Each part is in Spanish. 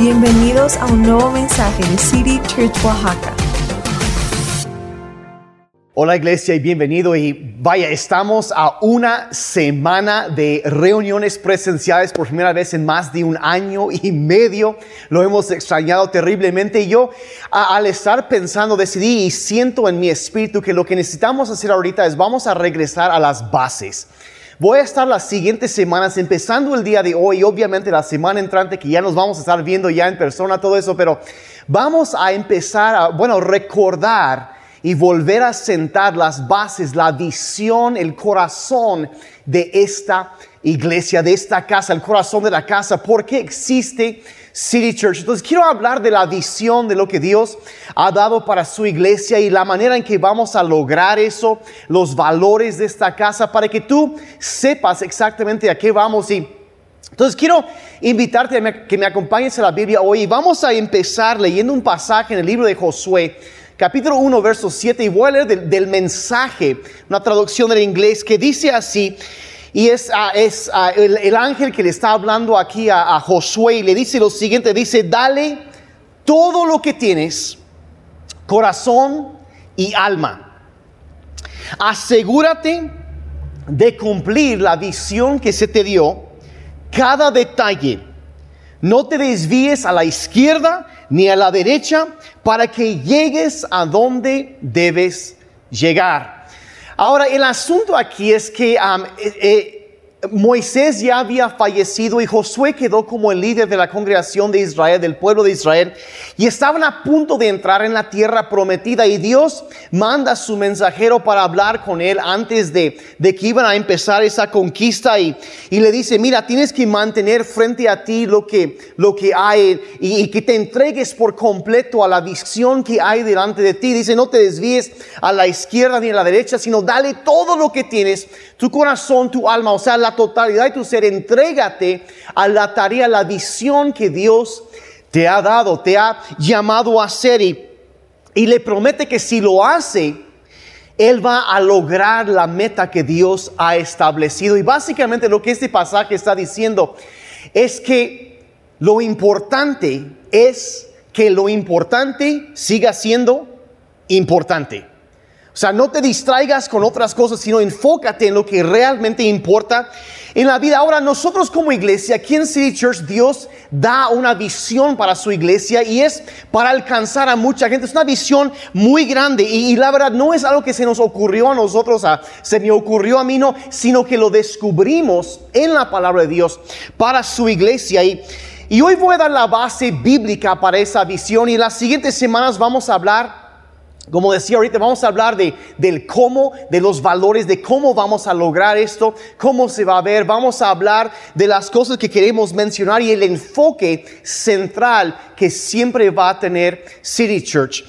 Bienvenidos a un nuevo mensaje de City Church Oaxaca. Hola iglesia y bienvenido y vaya, estamos a una semana de reuniones presenciales por primera vez en más de un año y medio. Lo hemos extrañado terriblemente y yo al estar pensando decidí y siento en mi espíritu que lo que necesitamos hacer ahorita es vamos a regresar a las bases. Voy a estar las siguientes semanas, empezando el día de hoy, obviamente la semana entrante, que ya nos vamos a estar viendo ya en persona, todo eso, pero vamos a empezar a, bueno, recordar y volver a sentar las bases, la visión, el corazón de esta iglesia, de esta casa, el corazón de la casa, por qué existe City Church. Entonces quiero hablar de la visión de lo que Dios ha dado para su iglesia y la manera en que vamos a lograr eso, los valores de esta casa, para que tú sepas exactamente a qué vamos y entonces quiero invitarte a que me acompañes a la Biblia hoy y vamos a empezar leyendo un pasaje en el libro de Josué, capítulo 1, verso 7, y voy a leer del, del mensaje, una traducción del inglés que dice así, y es, ah, ah, el, el ángel que le está hablando aquí a, a Josué y le dice lo siguiente, dice, dale todo lo que tienes, corazón y alma. Asegúrate de cumplir la visión que se te dio, cada detalle. No te desvíes a la izquierda ni a la derecha para que llegues a donde debes llegar. Ahora, el asunto aquí es que eh, eh, Moisés ya había fallecido y Josué quedó como el líder de la congregación de Israel, del pueblo de Israel, y estaban a punto de entrar en la tierra prometida y Dios manda a su mensajero para hablar con él antes de, de que iban a empezar esa conquista y, y le dice, mira, tienes que mantener frente a ti lo que, lo que hay y, y que te entregues por completo a la visión que hay delante de ti. Dice, no te desvíes a la izquierda ni a la derecha, sino dale todo lo que tienes, tu corazón, tu alma, o sea, la totalidad de tu ser, entrégate a la tarea, la visión que Dios te ha dado, te ha llamado a hacer y, y le promete que si lo hace, él va a lograr la meta que Dios ha establecido. Y básicamente lo que este pasaje está diciendo es que lo importante es que lo importante siga siendo importante. O sea, no te distraigas con otras cosas, sino enfócate en lo que realmente importa en la vida. Ahora, nosotros como iglesia, aquí en City Church, Dios da una visión para su iglesia y es para alcanzar a mucha gente. Es una visión muy grande y, y la verdad no es algo que se nos ocurrió a nosotros, a- se me ocurrió a mí, no, sino que lo descubrimos en la palabra de Dios para su iglesia. Y, y hoy voy a dar la base bíblica para esa visión y las siguientes semanas vamos a hablar como decía ahorita, vamos a hablar de, del cómo, de los valores, de cómo vamos a lograr esto, cómo se va a ver. Vamos a hablar de las cosas que queremos mencionar y el enfoque central que siempre va a tener City Church.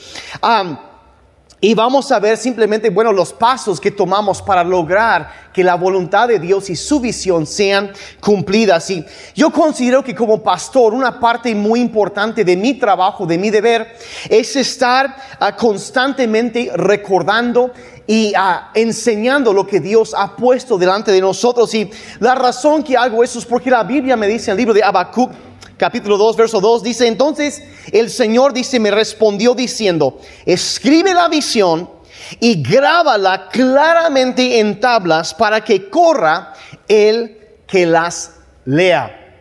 Y vamos a ver simplemente, bueno, los pasos que tomamos para lograr que la voluntad de Dios y su visión sean cumplidas. Y yo considero que como pastor, una parte muy importante de mi trabajo, de mi deber, es estar ah, constantemente recordando y ah, enseñando lo que Dios ha puesto delante de nosotros. Y la razón que hago eso es porque la Biblia me dice en el libro de Habacuc, capítulo 2, verso 2, dice, entonces el Señor dice, me respondió diciendo, escribe la visión y grábala claramente en tablas para que corra el que las lea.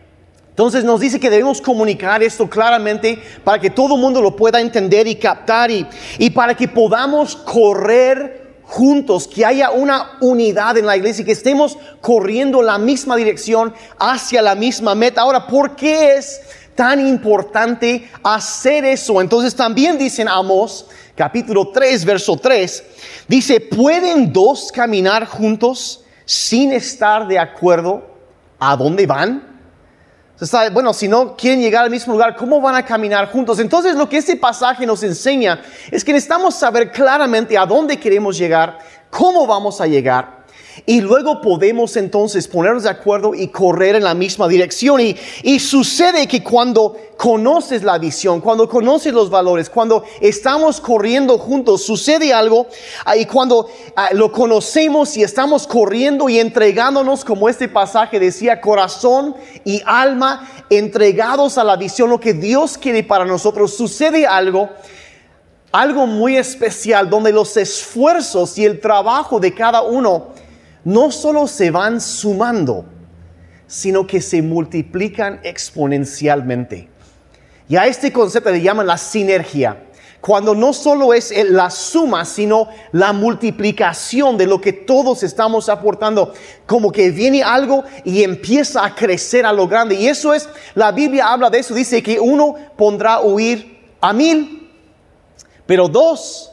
Entonces nos dice que debemos comunicar esto claramente para que todo el mundo lo pueda entender y captar y, y para que podamos correr juntos, que haya una unidad en la iglesia y que estemos corriendo la misma dirección hacia la misma meta. Ahora, ¿por qué es tan importante hacer eso? Entonces también dicen Amos, capítulo 3, verso 3, dice, ¿pueden dos caminar juntos sin estar de acuerdo a dónde van? Bueno, si no quieren llegar al mismo lugar, ¿cómo van a caminar juntos? Entonces lo que este pasaje nos enseña es que necesitamos saber claramente a dónde queremos llegar, cómo vamos a llegar. Y luego podemos entonces ponernos de acuerdo y correr en la misma dirección. Y, y, sucede que cuando conoces la visión, cuando conoces los valores, cuando estamos corriendo juntos, sucede algo. ah, Y cuando ah, lo conocemos y estamos corriendo y entregándonos, como este pasaje decía, corazón y alma entregados a la visión, lo que Dios quiere para nosotros, sucede algo algo muy especial donde los esfuerzos y el trabajo de cada uno no solo se van sumando, sino que se multiplican exponencialmente. Y a este concepto le llaman la sinergia, cuando no solo es el- la suma, sino la multiplicación de lo que todos estamos aportando, como que viene algo y empieza a crecer a lo grande. Y eso es, la Biblia habla de eso, dice que uno pondrá huir a mil, pero dos,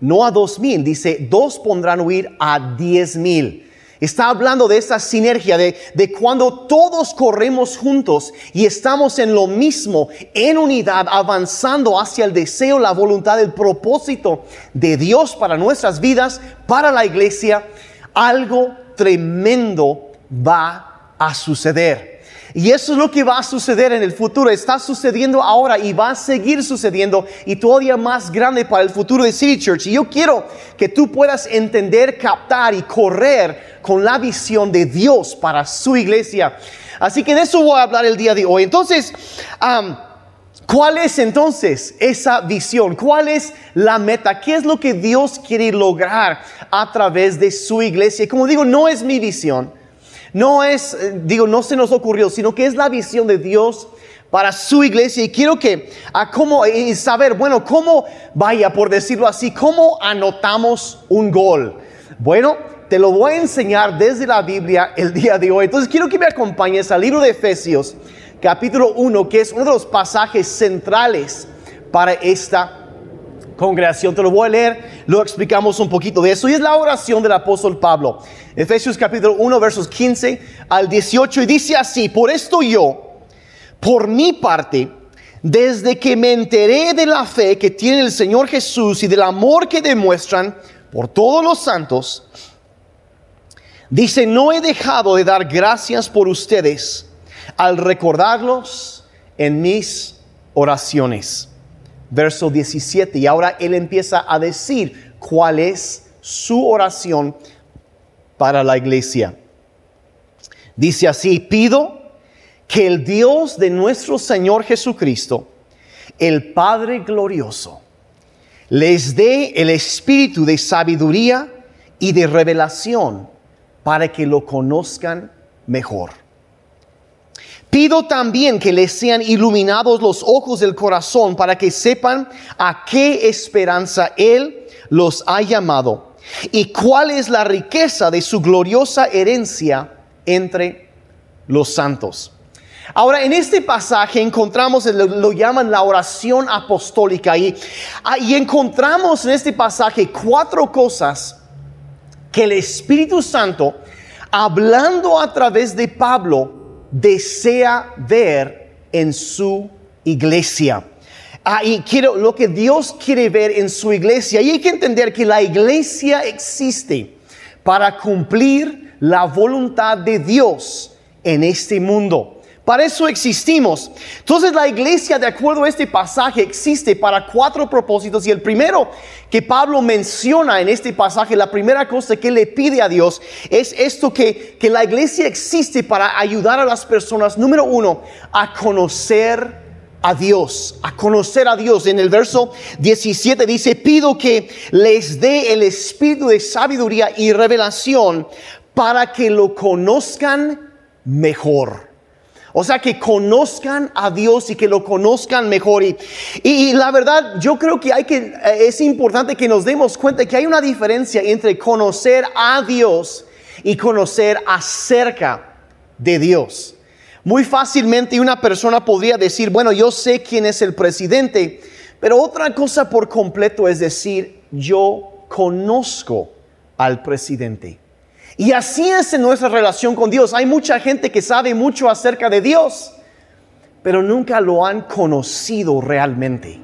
no a dos mil, dice, dos pondrán huir a diez mil. Está hablando de esa sinergia, de, de cuando todos corremos juntos y estamos en lo mismo, en unidad, avanzando hacia el deseo, la voluntad, el propósito de Dios para nuestras vidas, para la iglesia, algo tremendo va a suceder. Y eso es lo que va a suceder en el futuro. Está sucediendo ahora y va a seguir sucediendo y todavía más grande para el futuro de City Church. Y yo quiero que tú puedas entender, captar y correr con la visión de Dios para su iglesia. Así que de eso voy a hablar el día de hoy. Entonces, ¿Cuál es entonces esa visión? ¿Cuál es la meta? ¿Qué es lo que Dios quiere lograr a través de su iglesia? Como digo, no es mi visión. No es, eh, digo, no se nos ocurrió, sino que es la visión de Dios para su iglesia. Y quiero que, a cómo, y saber, bueno, cómo, vaya, por decirlo así, cómo anotamos un gol. Bueno, te lo voy a enseñar desde la Biblia el día de hoy. Entonces quiero que me acompañes al libro de Efesios, capítulo 1, que es uno de los pasajes centrales para esta congregación. Te lo voy a leer, lo explicamos un poquito de eso. Y es la oración del apóstol Pablo. Efesios capítulo 1, versos 15 al 18. Y dice así, por esto yo, por mi parte, desde que me enteré de la fe que tiene el Señor Jesús y del amor que demuestran por todos los santos, dice, no he dejado de dar gracias por ustedes al recordarlos en mis oraciones verso 17. Y ahora él empieza a decir cuál es su oración para la iglesia. Dice así, pido que el Dios de nuestro Señor Jesucristo, el Padre glorioso, les dé el espíritu de sabiduría y de revelación para que lo conozcan mejor. Pido también que les sean iluminados los ojos del corazón para que sepan a qué esperanza Él los ha llamado y cuál es la riqueza de su gloriosa herencia entre los santos. Ahora, en este pasaje encontramos, lo, llaman la oración apostólica ah, y encontramos en este pasaje cuatro cosas que el Espíritu Santo, hablando a través de Pablo, desea ver en su iglesia. Ah, y quiero lo que Dios quiere ver en su iglesia. Y hay que entender que la iglesia existe para cumplir la voluntad de Dios en este mundo. Para eso existimos. Entonces la iglesia, de acuerdo a este pasaje, existe para cuatro propósitos. Y el primero que Pablo menciona en este pasaje, la primera cosa que le pide a Dios es esto que, que la iglesia existe para ayudar a las personas, número uno, a conocer a Dios, a conocer a Dios. En el verso 17 dice, pido que les dé el espíritu de sabiduría y revelación para que lo conozcan mejor. O sea, que conozcan a Dios y que lo conozcan mejor. Y, y, la verdad, yo creo que hay que, eh, es importante que nos demos cuenta que hay una diferencia entre conocer a Dios y conocer acerca de Dios. Muy fácilmente una persona podría decir, bueno, yo sé quién es el presidente, pero otra cosa por completo es decir, yo conozco al presidente. Y así es en nuestra relación con Dios. Hay mucha gente que sabe mucho acerca de Dios, pero nunca lo han conocido realmente.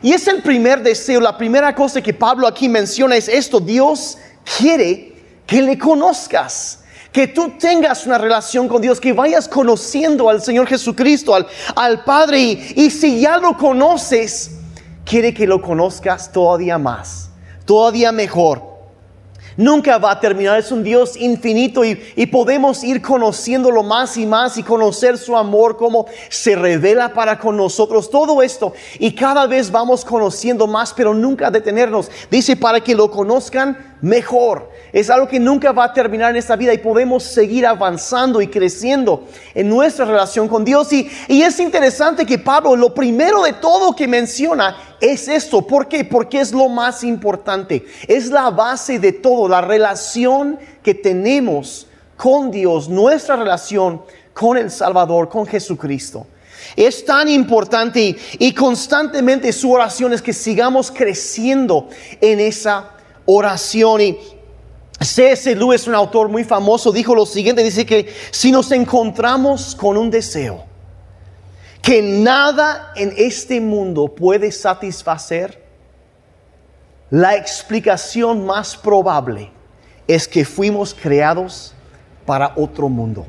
Y es el primer deseo, la primera cosa que Pablo aquí menciona es esto. Dios quiere que le conozcas que tú tengas una relación con Dios, que vayas conociendo al Señor Jesucristo, al, al Padre, y, y si ya lo conoces, quiere que lo conozcas todavía más, todavía mejor. Nunca va a terminar, es un Dios infinito y, y, podemos ir conociéndolo más y más y conocer su amor, cómo se revela para con nosotros, todo esto. Y cada vez vamos conociendo más, pero nunca detenernos. Dice, para que lo conozcan mejor. Es algo que nunca va a terminar en esta vida y podemos seguir avanzando y creciendo en nuestra relación con Dios. Y, es interesante que Pablo, lo primero de todo que menciona es esto. ¿Por qué? Porque es lo más importante. Es la base de todo, la relación que tenemos con Dios, nuestra relación con el Salvador, con Jesucristo. Es tan importante y, y constantemente su oración es que sigamos creciendo en esa oración. Y C.S. Lewis, un autor muy famoso, dijo lo siguiente, dice que si nos encontramos con un deseo que nada en este mundo puede satisfacer, la explicación más probable es que fuimos creados para otro mundo.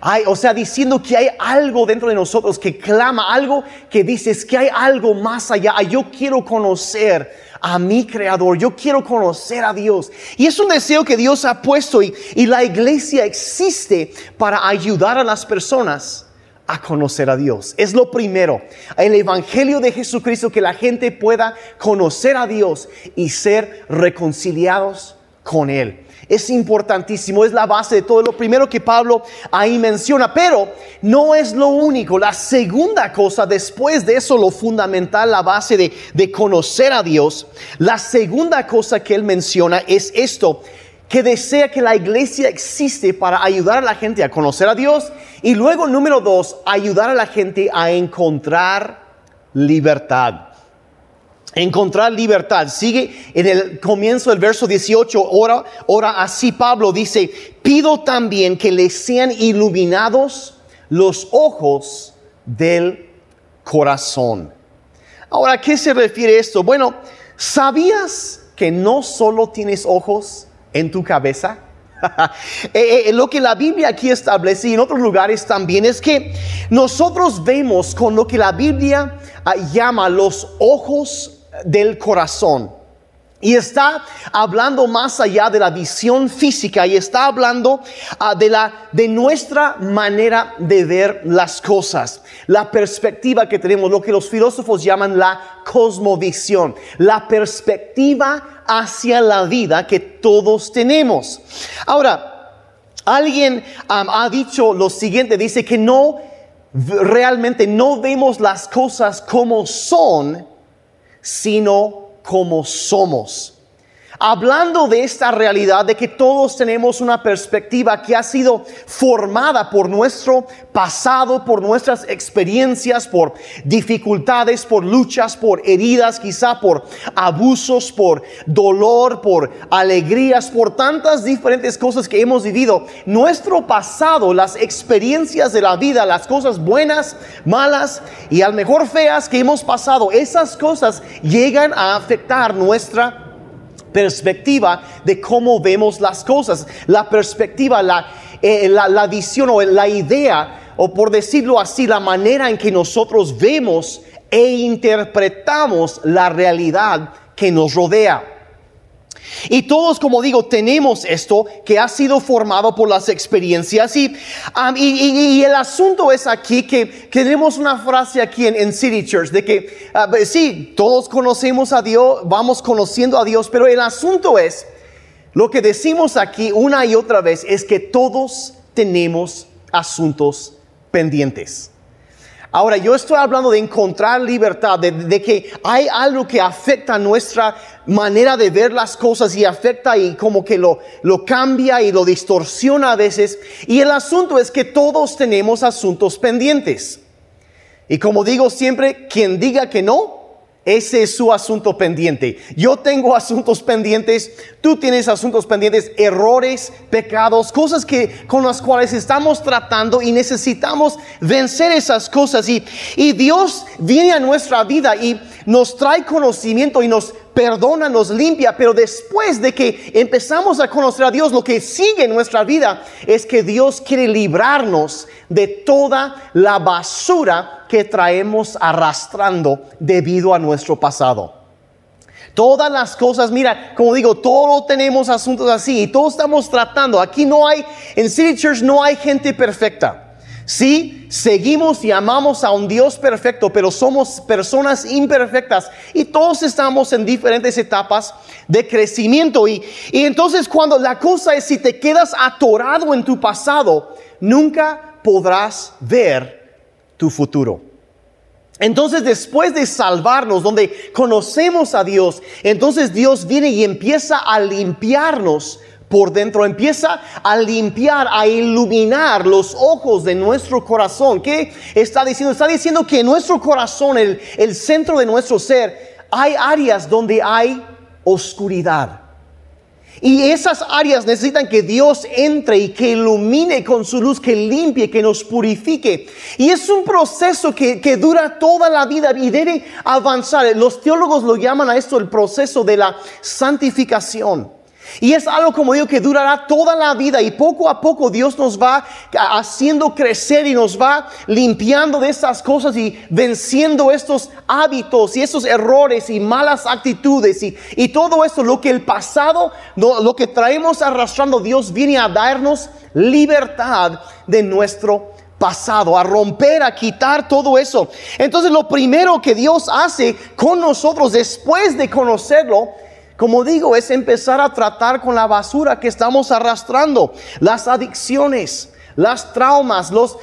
Hay, o sea, diciendo que hay algo dentro de nosotros que clama, algo que dices que hay algo más allá. Yo quiero conocer a mi creador, yo quiero conocer a Dios. Y es un deseo que Dios ha puesto y, y la iglesia existe para ayudar a las personas a conocer a Dios. Es lo primero. El Evangelio de Jesucristo, que la gente pueda conocer a Dios y ser reconciliados con Él. Es importantísimo, es la base de todo. Lo primero que Pablo ahí menciona, pero no es lo único. La segunda cosa, después de eso, lo fundamental, la base de, de conocer a Dios, la segunda cosa que él menciona es esto, que desea que la iglesia existe para ayudar a la gente a conocer a Dios. Y luego, número dos, ayudar a la gente a encontrar libertad encontrar libertad. Sigue en el comienzo del verso 18, ora, ora así Pablo dice, pido también que les sean iluminados los ojos del corazón. Ahora, ¿a qué se refiere esto? Bueno, ¿sabías que no solo tienes ojos en tu cabeza? Eh, eh, lo que la Biblia aquí establece y en otros lugares también es que nosotros vemos con lo que la Biblia ah, llama los ojos del corazón. Y está hablando más allá de la visión física y está hablando uh, de, la, de nuestra manera de ver las cosas, la perspectiva que tenemos, lo que los filósofos llaman la cosmovisión, la perspectiva hacia la vida que todos tenemos. Ahora, alguien um, ha dicho lo siguiente, dice que no, realmente no vemos las cosas como son, sino como somos. Hablando de esta realidad de que todos tenemos una perspectiva que ha sido formada por nuestro pasado, por nuestras experiencias, por dificultades, por luchas, por heridas, quizá por abusos, por dolor, por alegrías, por tantas diferentes cosas que hemos vivido. Nuestro pasado, las experiencias de la vida, las cosas buenas, malas y al mejor feas que hemos pasado, esas cosas llegan a afectar nuestra perspectiva de cómo vemos las cosas, la perspectiva, la, eh, la visión o la idea, o por decirlo así, la manera en que nosotros vemos e interpretamos la realidad que nos rodea. Y todos, como digo, tenemos esto que ha sido formado por las experiencias. Y, um, y, el asunto es aquí que, tenemos una frase aquí en, City Church de que, uh, sí, todos conocemos a Dios, vamos conociendo a Dios, pero el asunto es, lo que decimos aquí una y otra vez es que todos tenemos asuntos pendientes. Ahora, yo estoy hablando de encontrar libertad, de, que hay algo que afecta nuestra manera de ver las cosas y afecta y como que lo, lo cambia y lo distorsiona a veces. Y el asunto es que todos tenemos asuntos pendientes. Y como digo siempre, quien diga que no, ese es su asunto pendiente. Yo tengo asuntos pendientes, tú tienes asuntos pendientes, errores, pecados, cosas que con las cuales estamos tratando y necesitamos vencer esas cosas. Y, Dios viene a nuestra vida y nos trae conocimiento y nos perdona, nos limpia, pero después de que empezamos a conocer a Dios, lo que sigue en nuestra vida es que Dios quiere librarnos de toda la basura que traemos arrastrando debido a nuestro pasado. Todas las cosas, mira, como digo, todos tenemos asuntos así y todos estamos tratando. Aquí no hay, en City Church no hay gente perfecta. Sí, seguimos y amamos a un Dios perfecto, pero somos personas imperfectas y todos estamos en diferentes etapas de crecimiento. Y, y entonces cuando la cosa es, si te quedas atorado en tu pasado, nunca podrás ver tu futuro. Entonces después de salvarnos, donde conocemos a Dios, entonces Dios viene y empieza a limpiarnos por dentro, empieza a limpiar, a iluminar los ojos de nuestro corazón. ¿Qué está diciendo? Está diciendo que en nuestro corazón, el, el centro de nuestro ser, hay áreas donde hay oscuridad. Y esas áreas necesitan que Dios entre y que ilumine con su luz, que limpie, que nos purifique. Y es un proceso que, que, dura toda la vida y debe avanzar. Los teólogos lo llaman a esto el proceso de la santificación. Y es algo como digo que durará toda la vida y poco a poco Dios nos va haciendo crecer y nos va limpiando de estas cosas y venciendo estos hábitos y estos errores y malas actitudes y, y todo esto, lo que el pasado, lo que traemos arrastrando, Dios viene a darnos libertad de nuestro pasado, a romper, a quitar todo eso. Entonces lo primero que Dios hace con nosotros después de conocerlo, como digo, es empezar a tratar con la basura que estamos arrastrando, las adicciones, las traumas, los...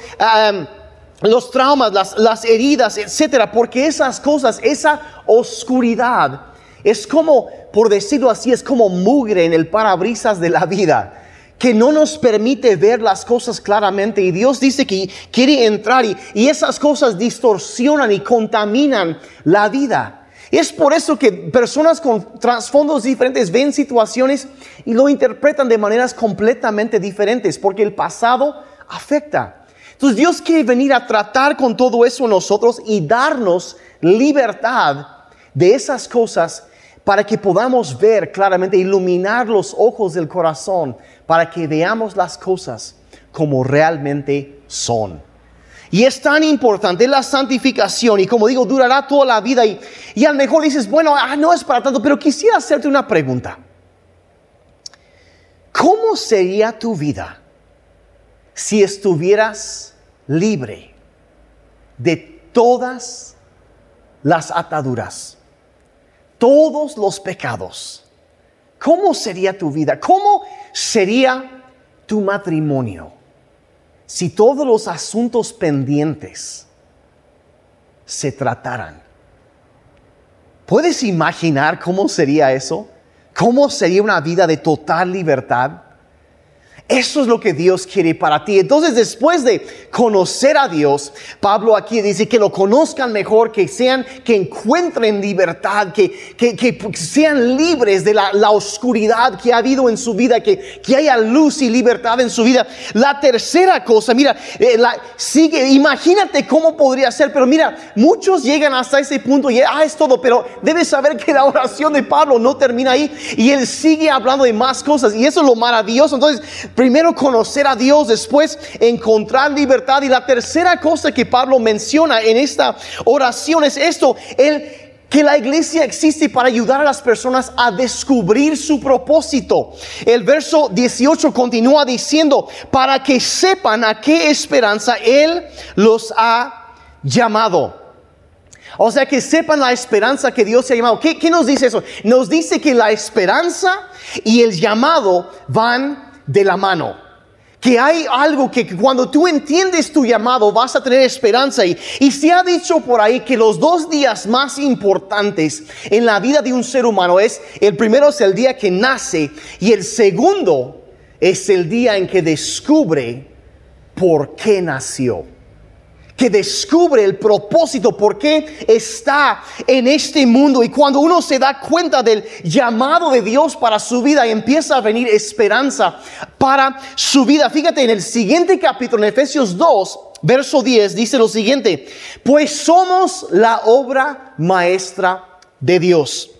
los traumas, las, las heridas, etcétera, porque esas cosas, esa oscuridad, es como, por decirlo así, es como mugre en el parabrisas de la vida que no nos permite ver las cosas claramente. Y Dios dice que quiere entrar y, y, esas cosas distorsionan y contaminan la vida. Es por eso que personas con trasfondos diferentes ven situaciones y lo interpretan de maneras completamente diferentes, porque el pasado afecta. Entonces Dios quiere venir a tratar con todo eso nosotros y darnos libertad de esas cosas para que podamos ver claramente, iluminar los ojos del corazón, para que veamos las cosas como realmente son. Y es tan importante la santificación y como digo, durará toda la vida y, y a lo mejor dices, bueno, ah, no es para tanto, pero quisiera hacerte una pregunta. ¿Cómo sería tu vida si estuvieras libre de todas las ataduras, todos los pecados? ¿Cómo sería tu vida? ¿Cómo sería tu matrimonio? Si todos los asuntos pendientes se trataran. ¿Puedes imaginar cómo sería eso? ¿Cómo sería una vida de total libertad? Eso es lo que Dios quiere para ti. Entonces, después de conocer a Dios, Pablo aquí dice que lo conozcan mejor, que sean, que encuentren libertad, que, que, sean libres de la, la, oscuridad que ha habido en su vida, que, que haya luz y libertad en su vida. La tercera cosa, mira, eh, la, sigue, imagínate cómo podría ser, pero mira, muchos llegan hasta ese punto y, ah, es todo, pero debes saber que la oración de Pablo no termina ahí y él sigue hablando de más cosas y eso es lo maravilloso. Entonces, Primero conocer a Dios, después encontrar libertad. Y la tercera cosa que Pablo menciona en esta oración es esto, el que la iglesia existe para ayudar a las personas a descubrir su propósito. El verso 18 continúa diciendo, para que sepan a qué esperanza Él los ha llamado. O sea, que sepan la esperanza que Dios se ha llamado. ¿Qué, ¿Qué, nos dice eso? Nos dice que la esperanza y el llamado van de la mano. Que hay algo que cuando tú entiendes tu llamado vas a tener esperanza. Y, se ha dicho por ahí que los dos días más importantes en la vida de un ser humano es, el primero es el día que nace y el segundo es el día en que descubre por qué nació que descubre el propósito, por qué está en este mundo. Y cuando uno se da cuenta del llamado de Dios para su vida, empieza a venir esperanza para su vida. Fíjate, en el siguiente capítulo, en Efesios 2, verso 10, dice lo siguiente, pues somos la obra maestra de Dios.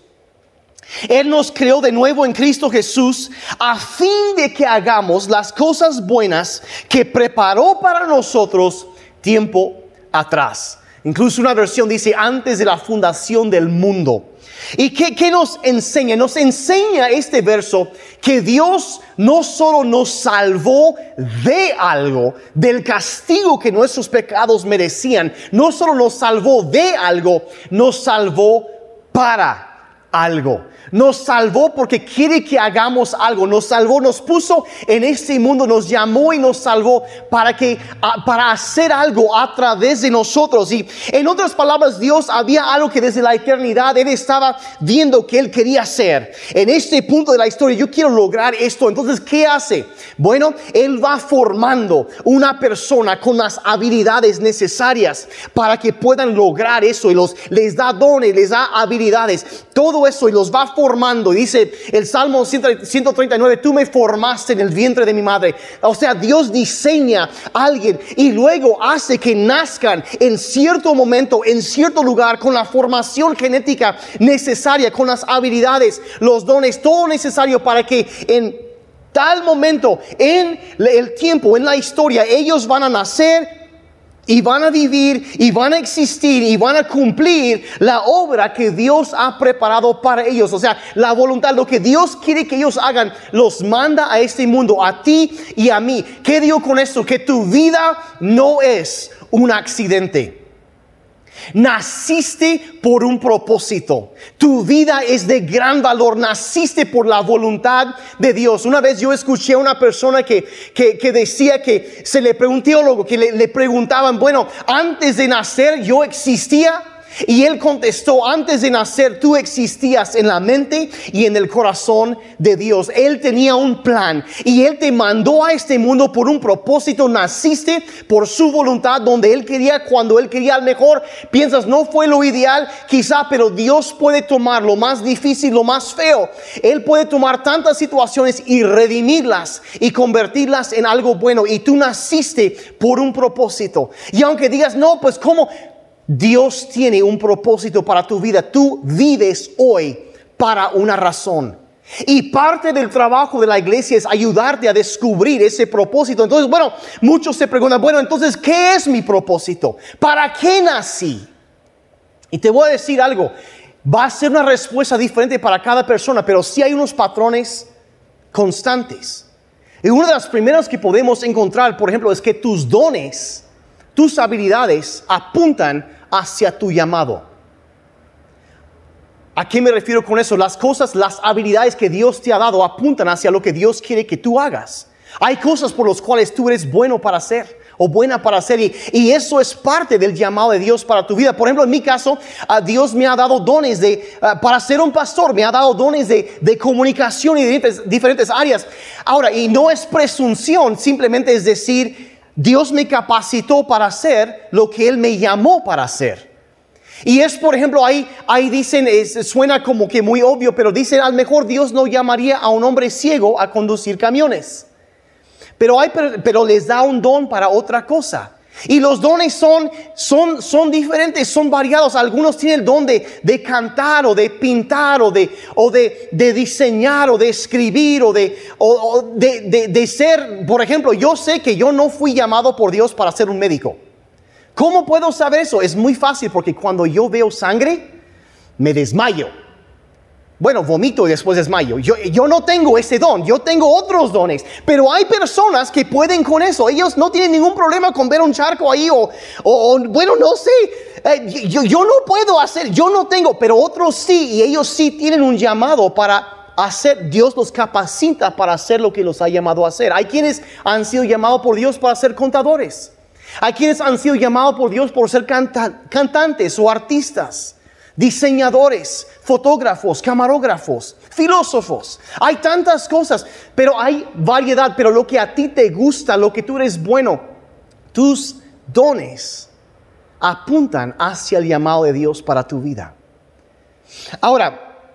Él nos creó de nuevo en Cristo Jesús a fin de que hagamos las cosas buenas que preparó para nosotros tiempo atrás. Incluso una versión dice antes de la fundación del mundo. ¿Y qué, nos enseña? Nos enseña este verso que Dios no solo nos salvó de algo, del castigo que nuestros pecados merecían, no solo nos salvó de algo, nos salvó para algo. Nos salvó porque quiere que hagamos algo. Nos salvó, nos puso en este mundo, nos llamó y nos salvó para que ah, para hacer algo a través de nosotros. Y en otras palabras, Dios había algo que desde la eternidad él estaba viendo que él quería hacer. En este punto de la historia, yo quiero lograr esto. Entonces, ¿qué hace? Bueno, él va formando una persona con las habilidades necesarias para que puedan lograr eso y los les da dones, les da habilidades, todo eso y los va formando. Dice el Salmo 139, tú me formaste en el vientre de mi madre. O sea, Dios diseña a alguien y luego hace que nazcan en cierto momento, en cierto lugar, con la formación genética necesaria, con las habilidades, los dones, todo necesario para que en tal momento, en el tiempo, en la historia, ellos van a nacer y van a vivir y van a existir y van a cumplir la obra que Dios ha preparado para ellos. O sea, la voluntad, lo que Dios quiere que ellos hagan, los manda a este mundo, a ti y a mí. ¿Qué digo con esto? Que tu vida no es un accidente. Naciste por un propósito. Tu vida es de gran valor. Naciste por la voluntad de Dios. Una vez yo escuché a una persona que, que, decía que se le preguntó que le preguntaban, bueno, antes de nacer yo existía. Y él contestó, antes de nacer tú existías en la mente y en el corazón de Dios. Él tenía un plan y él te mandó a este mundo por un propósito. Naciste por su voluntad donde él quería, cuando él quería al mejor. Piensas, no fue lo ideal quizá, pero Dios puede tomar lo más difícil, lo más feo. Él puede tomar tantas situaciones y redimirlas y convertirlas en algo bueno. Y tú naciste por un propósito. Y aunque digas, no, pues cómo Dios tiene un propósito para tu vida. Tú vives hoy para una razón. Y parte del trabajo de la iglesia es ayudarte a descubrir ese propósito. Entonces, bueno, muchos se preguntan, bueno, entonces, ¿qué es mi propósito? ¿Para qué nací? Y te voy a decir algo, va a ser una respuesta diferente para cada persona, pero sí hay unos patrones constantes. Y una de las primeras que podemos encontrar, por ejemplo, es que tus dones, tus habilidades apuntan hacia tu llamado. ¿A qué me refiero con eso? Las cosas, las habilidades que Dios te ha dado apuntan hacia lo que Dios quiere que tú hagas. Hay cosas por las cuales tú eres bueno para hacer o buena para hacer y, eso es parte del llamado de Dios para tu vida. Por ejemplo, en mi caso, uh, Dios me ha dado dones de, ah, para ser un pastor, me ha dado dones de, de comunicación y de diferentes áreas. Ahora, y no es presunción, simplemente es decir, Dios me capacitó para hacer lo que Él me llamó para hacer. Y es, por ejemplo, ahí, ahí dicen, suena como que muy obvio, pero dicen, al mejor Dios no llamaría a un hombre ciego a conducir camiones. Pero, hay, pero les da un don para otra cosa. Y los dones son, son, son diferentes, son variados. Algunos tienen el don de, de cantar o de pintar o de, o de, de diseñar o de escribir o, de, o, de, de, de ser, por ejemplo, yo sé que yo no fui llamado por Dios para ser un médico. ¿Cómo puedo saber eso? Es muy fácil porque cuando yo veo sangre, me desmayo. Bueno, vomito y después desmayo. Yo, yo no tengo ese don, yo tengo otros dones. Pero hay personas que pueden con eso. Ellos no tienen ningún problema con ver un charco ahí o, o, bueno, no sé. Eh, yo, yo no puedo hacer, yo no tengo, pero otros sí. Y ellos sí tienen un llamado para hacer, Dios los capacita para hacer lo que los ha llamado a hacer. Hay quienes han sido llamados por Dios para ser contadores. Hay quienes han sido llamados por Dios por ser cantantes o artistas diseñadores, fotógrafos, camarógrafos, filósofos. Hay tantas cosas, pero hay variedad. Pero lo que a ti te gusta, lo que tú eres bueno, tus dones apuntan hacia el llamado de Dios para tu vida. Ahora,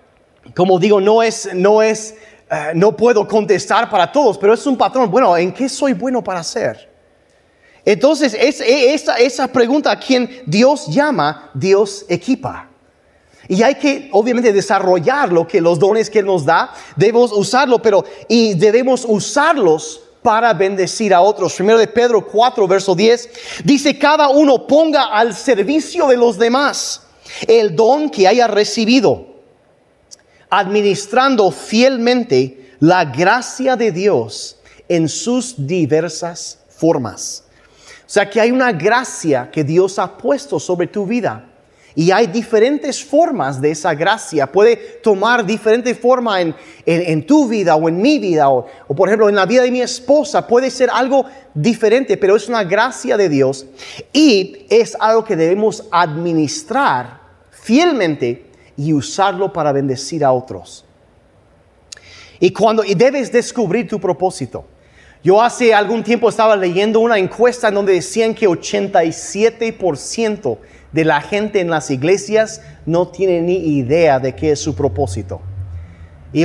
como digo, no es, no es, eh, no puedo contestar para todos, pero es un patrón. Bueno, ¿en qué soy bueno para hacer? Entonces, es, e, esa, esa pregunta a quien Dios llama, Dios equipa. Y hay que, obviamente, desarrollar lo que los dones que nos da, debemos usarlo, pero y debemos usarlos para bendecir a otros. Primero de Pedro 4, verso 10, dice, cada uno ponga al servicio de los demás el don que haya recibido, administrando fielmente la gracia de Dios en sus diversas formas. O sea que hay una gracia que Dios ha puesto sobre tu vida. Y hay diferentes formas de esa gracia. Puede tomar diferente forma en, tu vida o en mi vida. O, o, por ejemplo en la vida de mi esposa. Puede ser algo diferente, pero es una gracia de Dios. Y es algo que debemos administrar fielmente y usarlo para bendecir a otros. Y cuando y debes descubrir tu propósito. Yo hace algún tiempo estaba leyendo una encuesta en donde decían que 87% de la gente en las iglesias no tiene ni idea de qué es su propósito. Y,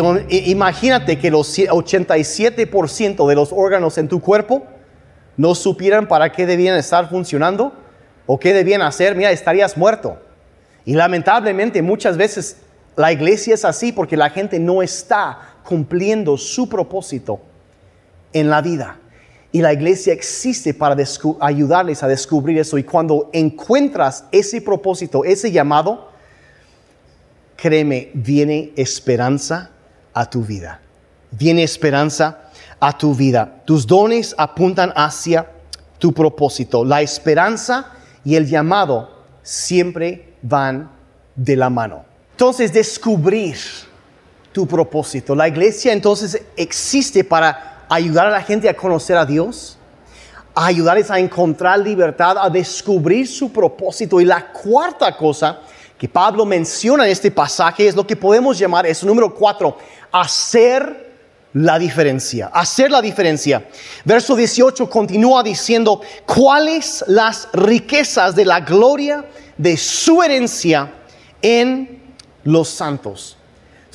imagínate que los 87% de los órganos en tu cuerpo no supieran para qué debían estar funcionando o qué debían hacer, mira, estarías muerto. Y lamentablemente muchas veces la iglesia es así porque la gente no está cumpliendo su propósito en la vida. Y la iglesia existe para ayudarles a descubrir eso. Y cuando encuentras ese propósito, ese llamado, créeme, viene esperanza a tu vida. Viene esperanza a tu vida. Tus dones apuntan hacia tu propósito. La esperanza y el llamado siempre van de la mano. Entonces, descubrir tu propósito. La iglesia entonces existe para ayudar a la gente a conocer a Dios, ayudarles a encontrar libertad, a descubrir su propósito. Y la cuarta cosa que Pablo menciona en este pasaje es lo que podemos llamar, es número cuatro, hacer la diferencia, hacer la diferencia. Verso 18 continúa diciendo, ¿cuáles las riquezas de la gloria de su herencia en los santos?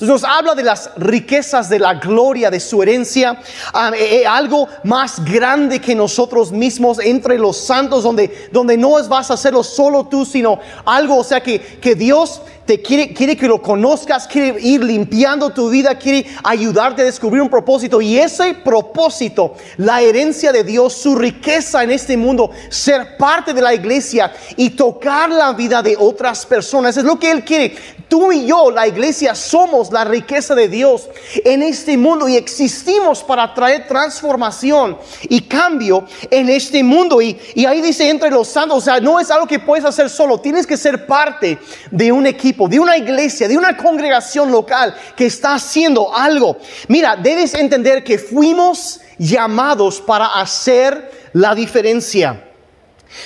Nos habla de las riquezas de la gloria de su herencia, ah, eh, eh, algo más grande que nosotros mismos entre los santos, donde, donde no vas a hacerlo solo tú, sino algo, o sea, que, que Dios te quiere, quiere que lo conozcas, quiere ir limpiando tu vida, quiere ayudarte a descubrir un propósito. Y ese propósito, la herencia de Dios, su riqueza en este mundo, ser parte de la iglesia y tocar la vida de otras personas, es lo que Él quiere. Tú y yo, la iglesia, somos la riqueza de Dios en este mundo y existimos para traer transformación y cambio en este mundo. Y, ahí dice entre los santos, o sea, no es algo que puedes hacer solo, tienes que ser parte de un equipo de una iglesia, de una congregación local que está haciendo algo. Mira, debes entender que fuimos llamados para hacer la diferencia.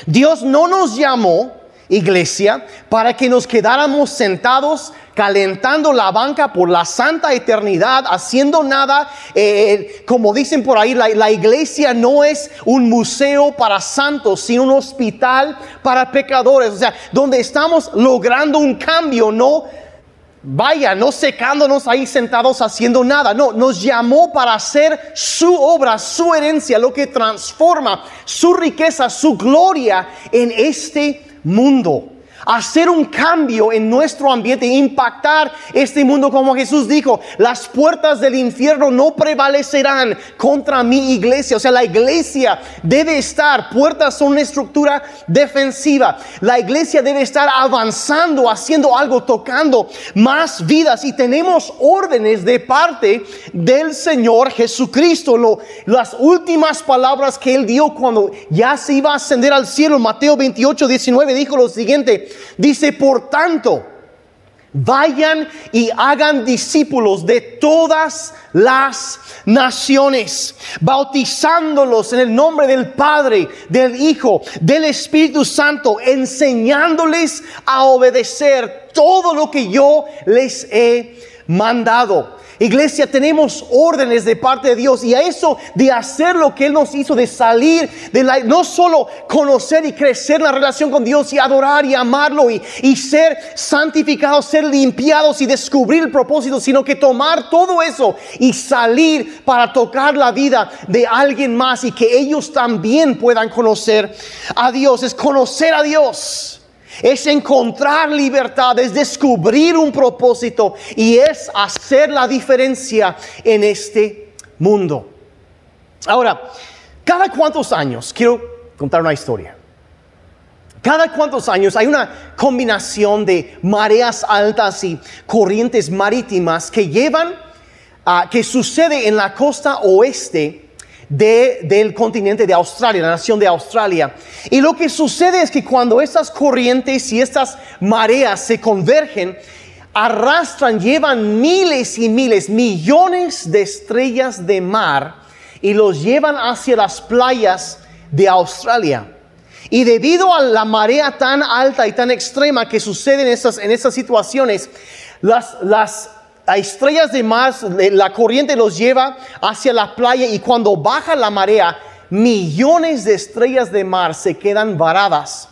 Dios no nos llamó iglesia, para que nos quedáramos sentados calentando la banca por la santa eternidad, haciendo nada. Eh, como dicen por ahí, la, la, iglesia no es un museo para santos, sino un hospital para pecadores. O sea, donde estamos logrando un cambio, no vaya, no secándonos ahí sentados haciendo nada. No, nos llamó para hacer su obra, su herencia, lo que transforma su riqueza, su gloria en este mundo hacer un cambio en nuestro ambiente, impactar este mundo como Jesús dijo, las puertas del infierno no prevalecerán contra mi iglesia. O sea, la iglesia debe estar, puertas son una estructura defensiva. La iglesia debe estar avanzando, haciendo algo, tocando más vidas y tenemos órdenes de parte del Señor Jesucristo. Lo, las últimas palabras que él dio cuando ya se iba a ascender al cielo, Mateo 28, 19, dijo lo siguiente, Dice, por tanto, vayan y hagan discípulos de todas las naciones, bautizándolos en el nombre del Padre, del Hijo, del Espíritu Santo, enseñándoles a obedecer todo lo que yo les he mandado. Iglesia, tenemos órdenes de parte de Dios y a eso de hacer lo que Él nos hizo, de salir, de la, no solo conocer y crecer la relación con Dios y adorar y amarlo y, y ser santificados, ser limpiados y descubrir el propósito, sino que tomar todo eso y salir para tocar la vida de alguien más y que ellos también puedan conocer a Dios, es conocer a Dios es encontrar libertad, es descubrir un propósito y es hacer la diferencia en este mundo. Ahora, cada cuántos años, quiero contar una historia. Cada cuántos años hay una combinación de mareas altas y corrientes marítimas que llevan a que sucede en la costa oeste del continente de Australia, la nación de Australia. Y lo que sucede es que cuando estas corrientes y estas mareas se convergen, arrastran, llevan miles y miles, millones de estrellas de mar y los llevan hacia las playas de Australia. Y debido a la marea tan alta y tan extrema que sucede en estas, en estas situaciones, las, las a estrellas de mar, la corriente los lleva hacia la playa y cuando baja la marea, millones de estrellas de mar se quedan varadas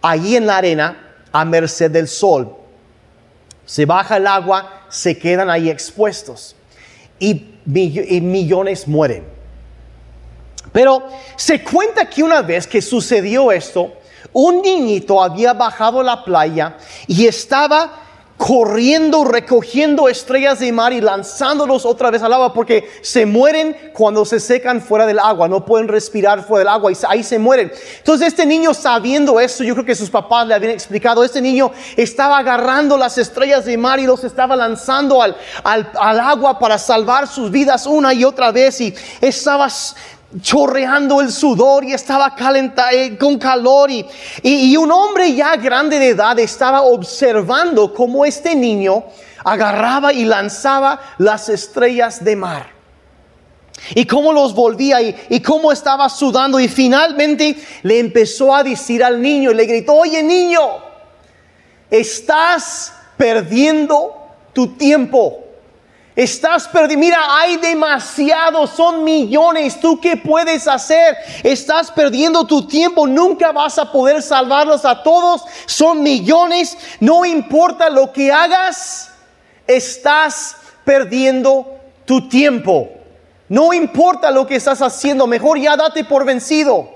allí en la arena a merced del sol. Se baja el agua, se quedan ahí expuestos y, millones mueren. Pero se cuenta que una vez que sucedió esto, un niñito había bajado a la playa y estaba corriendo, recogiendo estrellas de mar y lanzándolos otra vez al agua porque se mueren cuando se secan fuera del agua, no pueden respirar fuera del agua y ahí se mueren. Entonces este niño sabiendo esto, yo creo que sus papás le habían explicado, este niño estaba agarrando las estrellas de mar y los estaba lanzando al, al, al agua para salvar sus vidas una y otra vez y estaba chorreando el sudor y estaba calenta, eh, con calor y, y, un hombre ya grande de edad estaba observando cómo este niño agarraba y lanzaba las estrellas de mar. Y cómo los volvía y, y cómo estaba sudando y finalmente le empezó a decir al niño y le gritó, oye niño, estás perdiendo tu tiempo. Estás perdido. Mira, hay demasiados, son millones. ¿Tú qué puedes hacer? Estás perdiendo tu tiempo. Nunca vas a poder salvarlos a todos. Son millones. No importa lo que hagas, estás perdiendo tu tiempo. No importa lo que estás haciendo. Mejor ya date por vencido.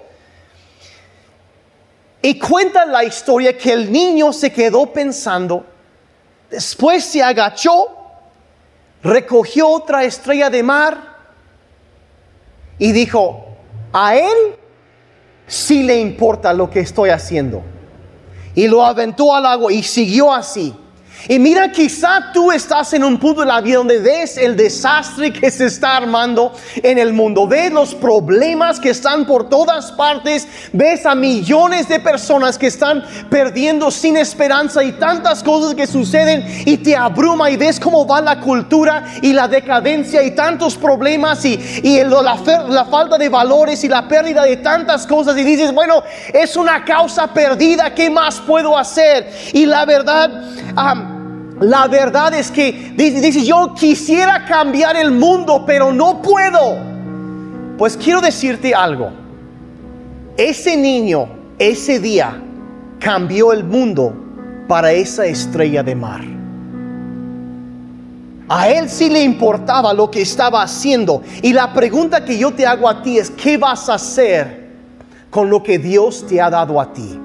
Y cuenta la historia que el niño se quedó pensando. Después se agachó recogió otra estrella de mar y dijo, a él sí le importa lo que estoy haciendo. Y lo aventó al agua y siguió así. Y mira, quizá tú estás en un punto de la vida donde ves el desastre que se está armando en el mundo, ves los problemas que están por todas partes, ves a millones de personas que están perdiendo sin esperanza y tantas cosas que suceden y te abruma y ves cómo va la cultura y la decadencia y tantos problemas y, la, falta de valores y la pérdida de tantas cosas y dices, bueno, es una causa perdida, ¿qué más puedo hacer? Y la verdad... La verdad es que dice, yo quisiera cambiar el mundo, pero no puedo. Pues quiero decirte algo. Ese niño, ese día, cambió el mundo para esa estrella de mar. A él sí le importaba lo que estaba haciendo. Y la pregunta que yo te hago a ti es, ¿qué vas a hacer con lo que Dios te ha dado a ti?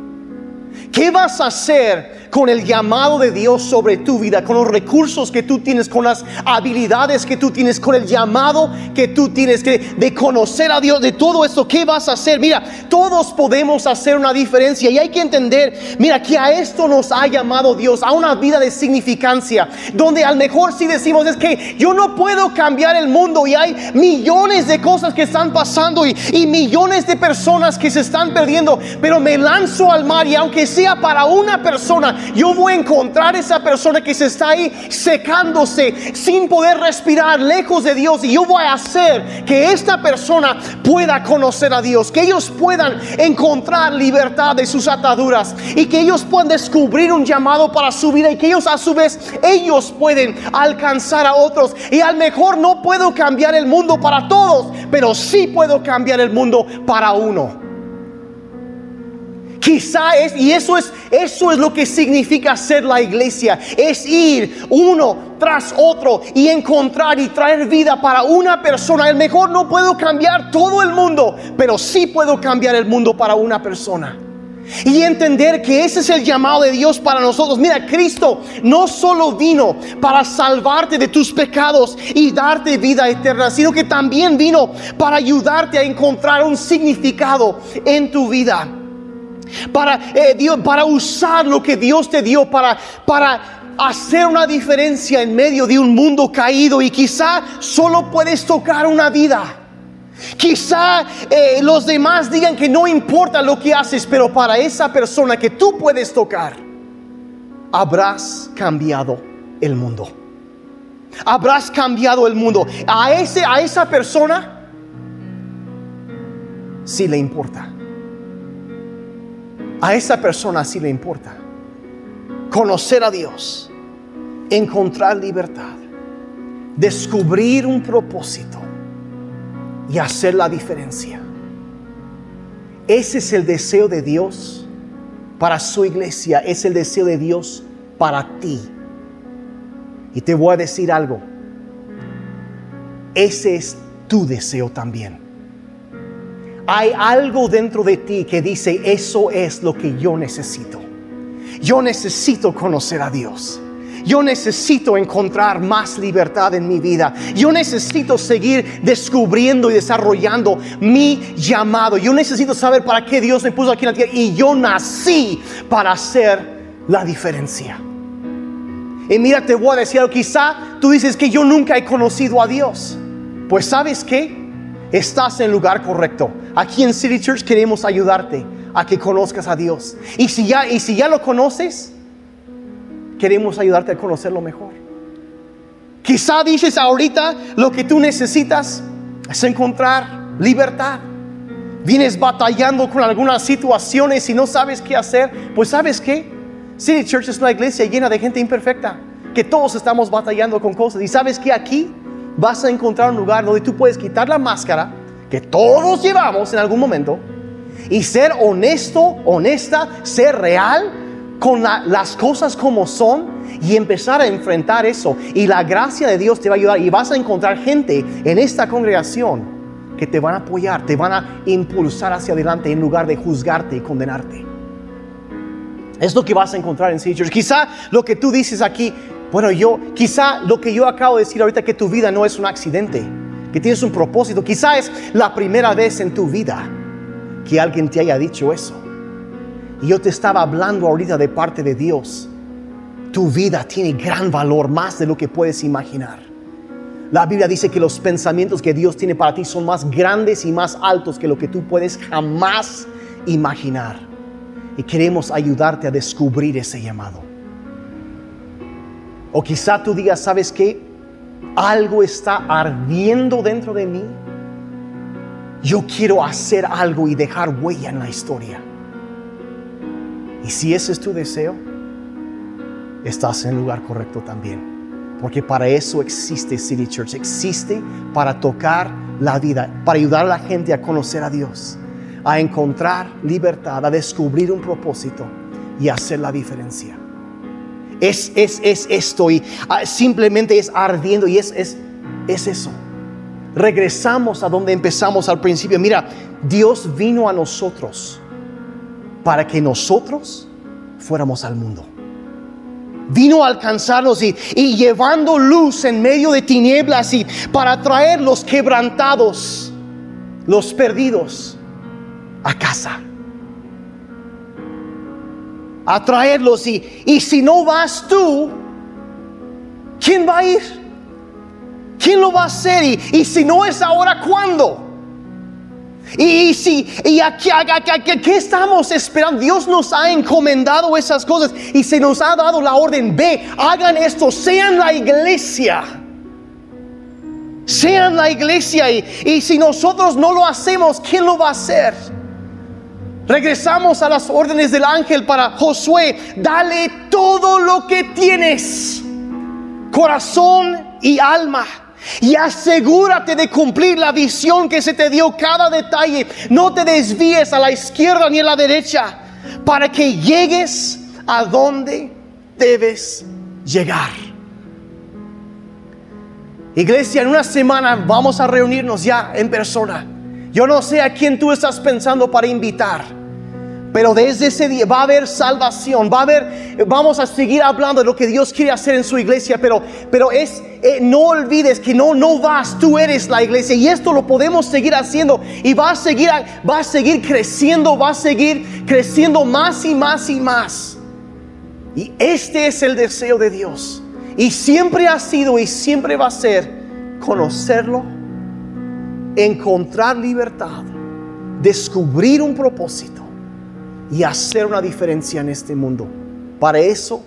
¿Qué vas a hacer con el llamado de Dios sobre tu vida, con los recursos que tú tienes, con las habilidades que tú tienes, con el llamado que tú tienes que, de conocer a Dios, de todo esto, ¿qué vas a hacer? Mira, todos podemos hacer una diferencia y hay que entender, mira, que a esto nos ha llamado Dios, a una vida de significancia, donde al mejor si decimos es que yo no puedo cambiar el mundo y hay millones de cosas que están pasando y, millones de personas que se están perdiendo, pero me lanzo al mar y aunque sea para una persona, yo voy a encontrar esa persona que se está ahí secándose sin poder respirar lejos de Dios y yo voy a hacer que esta persona pueda conocer a Dios, que ellos puedan encontrar libertad de sus ataduras y que ellos puedan descubrir un llamado para su vida y que ellos a su vez ellos pueden alcanzar a otros y al mejor no puedo cambiar el mundo para todos, pero sí puedo cambiar el mundo para uno. Quizá es, y eso es, eso es lo que significa ser la iglesia, es ir uno tras otro y encontrar y traer vida para una persona. El mejor no puedo cambiar todo el mundo, pero sí puedo cambiar el mundo para una persona. Y entender que ese es el llamado de Dios para nosotros. Mira, Cristo no solo vino para salvarte de tus pecados y darte vida eterna, sino que también vino para ayudarte a encontrar un significado en tu vida para, eh, Dios, para usar lo que Dios te dio, para, para hacer una diferencia en medio de un mundo caído y quizá solo puedes tocar una vida. Quizá eh, los demás digan que no importa lo que haces, pero para esa persona que tú puedes tocar, habrás cambiado el mundo. Habrás cambiado el mundo. A, ese, a esa persona sí le importa. A esa persona sí le importa. Conocer a Dios, encontrar libertad, descubrir un propósito y hacer la diferencia. Ese es el deseo de Dios para su iglesia, es el deseo de Dios para ti. Y te voy a decir algo, ese es tu deseo también hay algo dentro de ti que dice, eso es lo que yo necesito. Yo necesito conocer a Dios. Yo necesito encontrar más libertad en mi vida. Yo necesito seguir descubriendo y desarrollando mi llamado. Yo necesito saber para qué Dios me puso aquí en la tierra. Y yo nací para hacer la diferencia. Y mira, te voy a decir algo. Quizá tú dices que yo nunca he conocido a Dios. Pues sabes qué? Estás en el lugar correcto. Aquí en City Church queremos ayudarte a que conozcas a Dios. Y si ya, y si ya lo conoces, queremos ayudarte a conocerlo mejor. Quizá dices ahorita lo que tú necesitas es encontrar libertad. Vienes batallando con algunas situaciones y no sabes qué hacer. Pues sabes qué? City Church es una iglesia llena de gente imperfecta. Que todos estamos batallando con cosas. Y sabes que aquí vas a encontrar un lugar donde tú puedes quitar la máscara que todos llevamos en algún momento y ser honesto, honesta, ser real con las cosas como son y empezar a enfrentar eso. Y la gracia de Dios te va a ayudar y vas a encontrar gente en esta congregación que te van a apoyar, te van a impulsar hacia adelante en lugar de juzgarte y condenarte. Es lo que vas a encontrar en City Quizá lo que tú dices aquí, bueno, yo, quizá lo que yo acabo de decir ahorita, que tu vida no es un accidente, que tienes un propósito, quizá es la primera vez en tu vida que alguien te haya dicho eso. Y yo te estaba hablando ahorita de parte de Dios. Tu vida tiene gran valor, más de lo que puedes imaginar. La Biblia dice que los pensamientos que Dios tiene para ti son más grandes y más altos que lo que tú puedes jamás imaginar. Y queremos ayudarte a descubrir ese llamado. O quizá tú digas, ¿sabes qué? Algo está ardiendo dentro de mí. Yo quiero hacer algo y dejar huella en la historia. Y si ese es tu deseo, estás en el lugar correcto también. Porque para eso existe City Church. Existe para tocar la vida, para ayudar a la gente a conocer a Dios, a encontrar libertad, a descubrir un propósito y hacer la diferencia es, es, es esto y ah, simplemente es ardiendo y es, es, es eso. Regresamos a donde empezamos al principio. Mira, Dios vino a nosotros para que nosotros fuéramos al mundo. Vino a alcanzarnos y, y llevando luz en medio de tinieblas y para traer los quebrantados, los perdidos a casa a traerlos y, y si no vas tú, ¿quién va a ir? ¿Quién lo va a hacer? Y, y si no es ahora, ¿cuándo? Y, si, y aquí, ¿qué estamos esperando? Dios nos ha encomendado esas cosas y se nos ha dado la orden, ve, hagan esto, sean la iglesia. Sean la iglesia y, y si nosotros no lo hacemos, ¿quién lo va a hacer? Regresamos a las órdenes del ángel para Josué, dale todo lo que tienes, corazón y alma y asegúrate de cumplir la visión que se te dio cada detalle. No te desvíes a la izquierda ni a la derecha para que llegues a donde debes llegar. Iglesia, en una semana vamos a reunirnos ya en persona. Yo no sé a quién tú estás pensando para invitar. Pero desde ese día va a haber salvación, va a haber, vamos a seguir hablando de lo que Dios quiere hacer en su iglesia, pero, pero es, eh, no olvides que no, no vas, tú eres la iglesia y esto lo podemos seguir haciendo y va a seguir, va a seguir creciendo, va a seguir creciendo más y más y más. Y este es el deseo de Dios y siempre ha sido y siempre va a ser conocerlo, encontrar libertad, descubrir un propósito y hacer una diferencia en este mundo. Para eso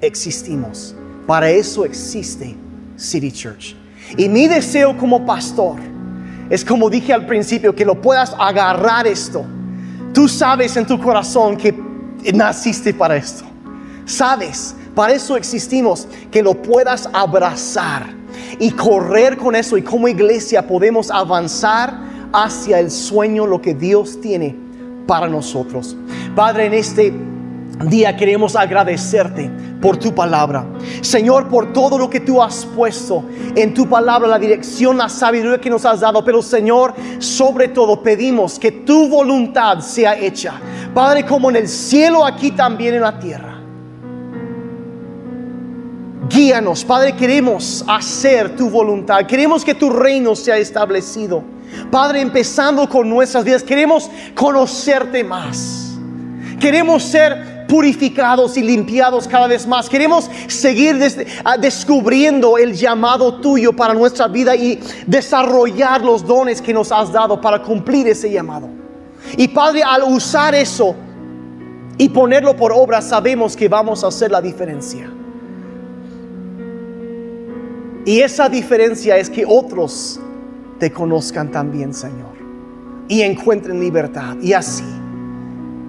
existimos. Para eso existe City Church. Y mi deseo como pastor es como dije al principio, que lo puedas agarrar esto. Tú sabes en tu corazón que naciste para esto. Sabes, para eso existimos, que lo puedas abrazar y correr con eso y como iglesia podemos avanzar hacia el sueño, lo que Dios tiene para nosotros. Padre, en este día queremos agradecerte por tu palabra. Señor, por todo lo que tú has puesto en tu palabra, la dirección, la sabiduría que nos has dado. Pero Señor, sobre todo pedimos que tu voluntad sea hecha. Padre, como en el cielo, aquí también en la tierra. Guíanos, Padre, queremos hacer tu voluntad. Queremos que tu reino sea establecido. Padre, empezando con nuestras vidas, queremos conocerte más. Queremos ser purificados y limpiados cada vez más. Queremos seguir ah, descubriendo el llamado tuyo para nuestra vida y desarrollar los dones que nos has dado para cumplir ese llamado. Y Padre, al usar eso y ponerlo por obra, sabemos que vamos a hacer la diferencia. Y esa diferencia es que otros te conozcan también, Señor, y encuentren libertad. Y así,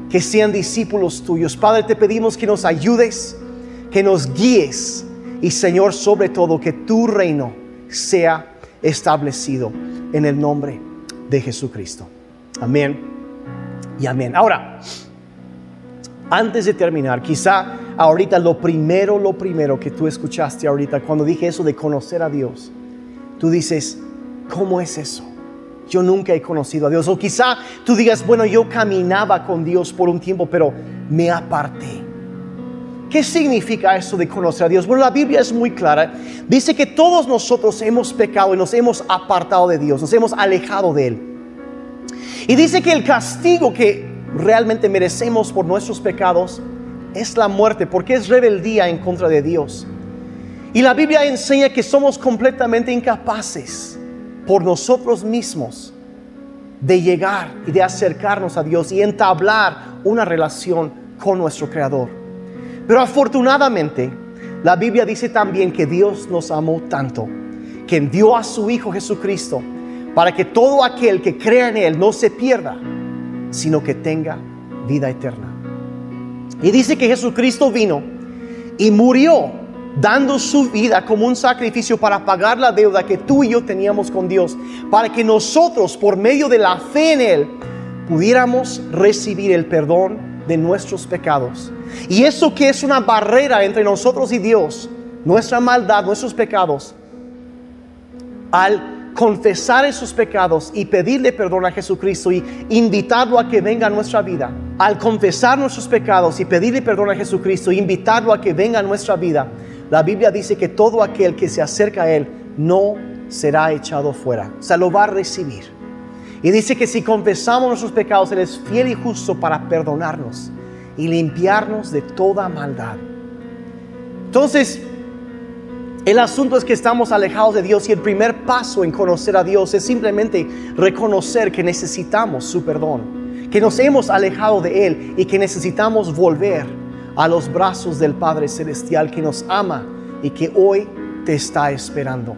que sean discípulos tuyos. Padre, te pedimos que nos ayudes, que nos guíes y, Señor, sobre todo, que tu reino sea establecido en el nombre de Jesucristo. Amén y amén. Ahora, antes de terminar, quizá ahorita lo primero, lo primero que tú escuchaste ahorita cuando dije eso de conocer a Dios, tú dices, ¿Cómo es eso? Yo nunca he conocido a Dios. O quizá tú digas, bueno, yo caminaba con Dios por un tiempo, pero me aparté. ¿Qué significa eso de conocer a Dios? Bueno, la Biblia es muy clara. Dice que todos nosotros hemos pecado y nos hemos apartado de Dios, nos hemos alejado de Él. Y dice que el castigo que realmente merecemos por nuestros pecados es la muerte, porque es rebeldía en contra de Dios. Y la Biblia enseña que somos completamente incapaces por nosotros mismos de llegar y de acercarnos a Dios y entablar una relación con nuestro Creador. Pero afortunadamente, la Biblia dice también que Dios nos amó tanto, que envió a su Hijo Jesucristo para que todo aquel que crea en Él no se pierda, sino que tenga vida eterna. Y dice que Jesucristo vino y murió dando su vida como un sacrificio para pagar la deuda que tú y yo teníamos con Dios, para que nosotros, por medio de la fe en Él, pudiéramos recibir el perdón de nuestros pecados. Y eso que es una barrera entre nosotros y Dios, nuestra maldad, nuestros pecados, al confesar esos pecados y pedirle perdón a Jesucristo y invitarlo a que venga a nuestra vida, al confesar nuestros pecados y pedirle perdón a Jesucristo e invitarlo a que venga a nuestra vida, la Biblia dice que todo aquel que se acerca a Él no será echado fuera, o sea, lo va a recibir. Y dice que si confesamos nuestros pecados, Él es fiel y justo para perdonarnos y limpiarnos de toda maldad. Entonces, El asunto es que estamos alejados de Dios y el primer paso en conocer a Dios es simplemente reconocer que necesitamos su perdón, que nos hemos alejado de Él y que necesitamos volver a los brazos del Padre Celestial que nos ama y que hoy te está esperando.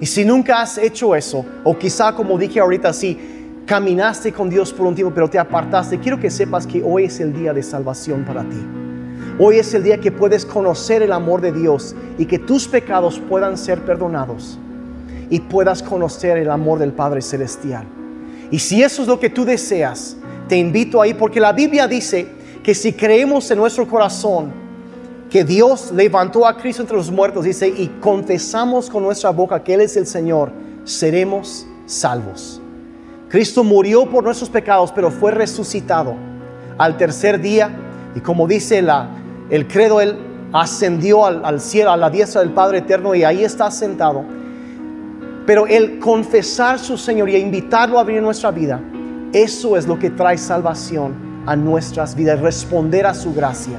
Y si nunca has hecho eso, o quizá como dije ahorita, si caminaste con Dios por un tiempo pero te apartaste, quiero que sepas que hoy es el día de salvación para ti. Hoy es el día que puedes conocer el amor de Dios y que tus pecados puedan ser perdonados y puedas conocer el amor del Padre Celestial. Y si eso es lo que tú deseas, te invito ahí porque la Biblia dice que si creemos en nuestro corazón que Dios levantó a Cristo entre los muertos, dice, y confesamos con nuestra boca que Él es el Señor, seremos salvos. Cristo murió por nuestros pecados, pero fue resucitado al tercer día y como dice la, el credo, Él ascendió al, cielo, a la diestra del Padre Eterno y ahí está sentado. Pero el confesar su Señoría, invitarlo a abrir nuestra vida, eso es lo que trae salvación a nuestras vidas, responder a su gracia.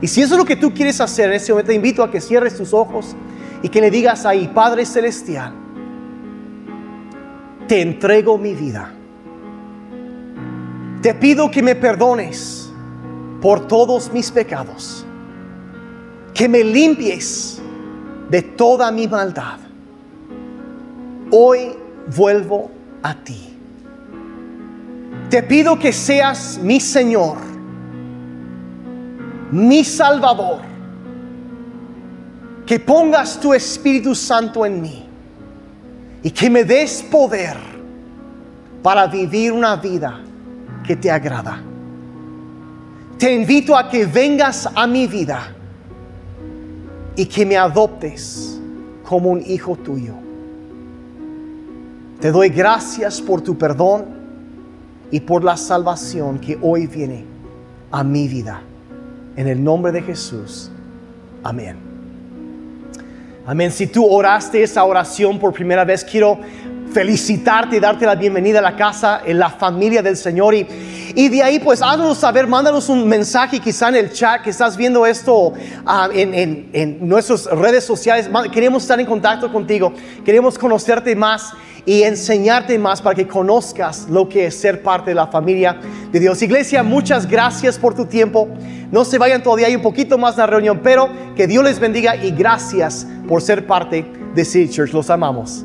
Y si eso es lo que tú quieres hacer en este momento, te invito a que cierres tus ojos y que le digas ahí, Padre Celestial, te entrego mi vida. Te pido que me perdones por todos mis pecados que me limpies de toda mi maldad. Hoy vuelvo a ti. Te pido que seas mi Señor, mi Salvador, que pongas tu Espíritu Santo en mí y que me des poder para vivir una vida que te agrada. Te invito a que vengas a mi vida y que me adoptes como un hijo tuyo. Te doy gracias por tu perdón y por la salvación que hoy viene a mi vida. En el nombre de Jesús. Amén. Amén. Si tú oraste esa oración por primera vez, quiero felicitarte y darte la bienvenida a la casa, en la familia del Señor. Y, y de ahí, pues, haznos saber, mándanos un mensaje quizá en el chat que estás viendo esto ah, en, en, en, nuestras redes sociales. Queremos estar en contacto contigo, queremos conocerte más y enseñarte más para que conozcas lo que es ser parte de la familia de Dios. Iglesia, muchas gracias por tu tiempo. No se vayan todavía, hay un poquito más en la reunión, pero que Dios les bendiga y gracias por ser parte de City Church. Los amamos.